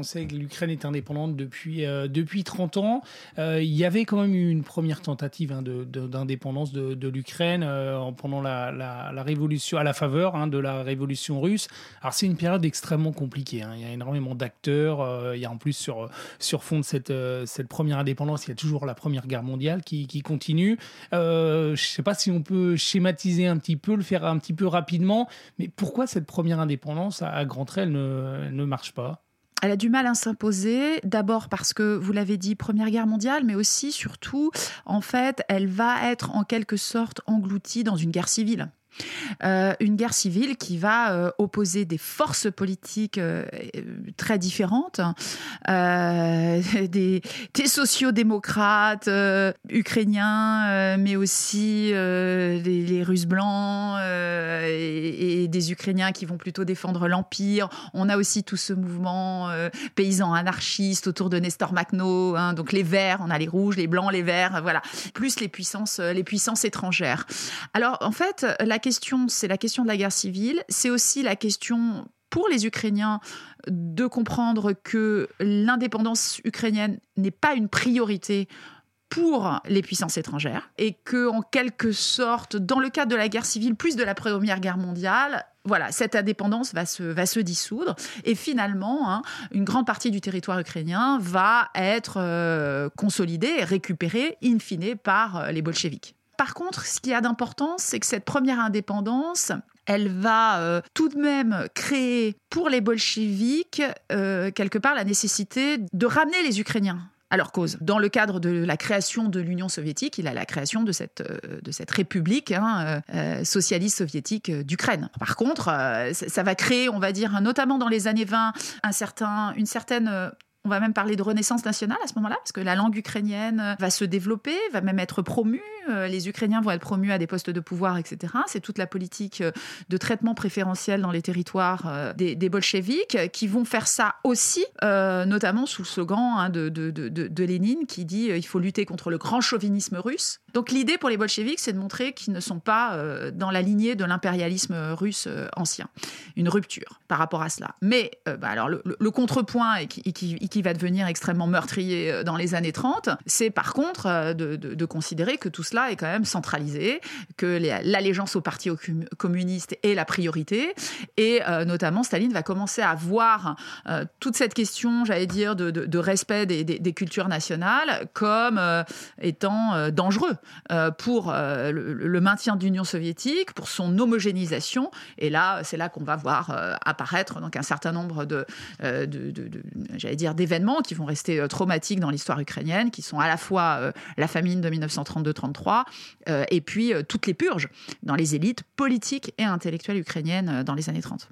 on sait que l'Ukraine est indépendante depuis, depuis 30 ans. il y avait quand même eu une première tentative hein, d'indépendance de, l'Ukraine pendant la, la, révolution, à la faveur hein, de la révolution russe. Alors c'est une période extrêmement compliquée. Hein. Il y a énormément d'acteurs. il y a en plus sur, sur fond de cette, cette première indépendance, il y a toujours la Première Guerre mondiale qui, qui continue. je ne sais pas si on peut schématiser un petit peu, le faire un petit peu rapidement, mais pourquoi cette première indépendance à, Grand Trail ne, ne marche pas? Elle a du mal à s'imposer, d'abord parce que, vous l'avez dit, Première Guerre mondiale, mais aussi, surtout, en fait, elle va être en quelque sorte engloutie dans une guerre civile. Euh, une guerre civile qui va euh, opposer des forces politiques euh, très différentes, des, des sociodémocrates ukrainiens, mais aussi les, Russes blancs et, des Ukrainiens qui vont plutôt défendre l'Empire. On a aussi tout ce mouvement paysan anarchiste autour de Nestor Makhno, hein, donc les Verts, on a les rouges, les blancs, les verts, voilà, plus les puissances, les puissances étrangères. Alors en fait, la question, c'est la question de la guerre civile. C'est aussi la question pour les Ukrainiens de comprendre que l'indépendance ukrainienne n'est pas une priorité pour les puissances étrangères et que en quelque sorte dans le cadre de la guerre civile plus de la première guerre mondiale voilà, cette indépendance va se, dissoudre et finalement, hein, une grande partie du territoire ukrainien va être euh, consolidée et récupérée in fine par euh, les bolcheviks. Par contre, ce qui a d'importance, c'est que cette première indépendance, elle va euh, tout de même créer pour les bolcheviks euh, quelque part la nécessité de ramener les Ukrainiens à leur cause. Dans le cadre de la création de l'Union soviétique, il a la création de cette, euh, république hein, socialiste soviétique d'Ukraine. Par contre, ça, va créer, on va dire, notamment dans les années 20, un certain, une certaine on va même parler de renaissance nationale à ce moment-là, parce que la langue ukrainienne va se développer, va même être promue. Euh, les Ukrainiens vont être promus à des postes de pouvoir, etc. C'est toute la politique euh, de traitement préférentiel dans les territoires euh, des, des bolcheviks qui vont faire ça aussi, notamment sous le slogan hein, de, Lénine qui dit il faut lutter contre le grand chauvinisme russe. Donc l'idée pour les bolcheviks, c'est de montrer qu'ils ne sont pas dans la lignée de l'impérialisme russe ancien. Une rupture par rapport à cela. Mais bah, alors le, contrepoint qui, va devenir extrêmement meurtrier dans les années 30, c'est par contre de, considérer que tout cela est quand même centralisé, que l'allégeance au parti communiste est la priorité, et euh, notamment Staline va commencer à voir toute cette question, j'allais dire, de, respect des, cultures nationales comme étant dangereux pour le, maintien de l'Union soviétique, pour son homogénéisation, et là, c'est là qu'on va voir apparaître donc un certain nombre de, j'allais dire, d'événements qui vont rester euh, traumatiques dans l'histoire ukrainienne, qui sont à la fois euh, la famine de 1932-33 euh, et puis toutes les purges dans les élites politiques et intellectuelles ukrainiennes dans les années 30.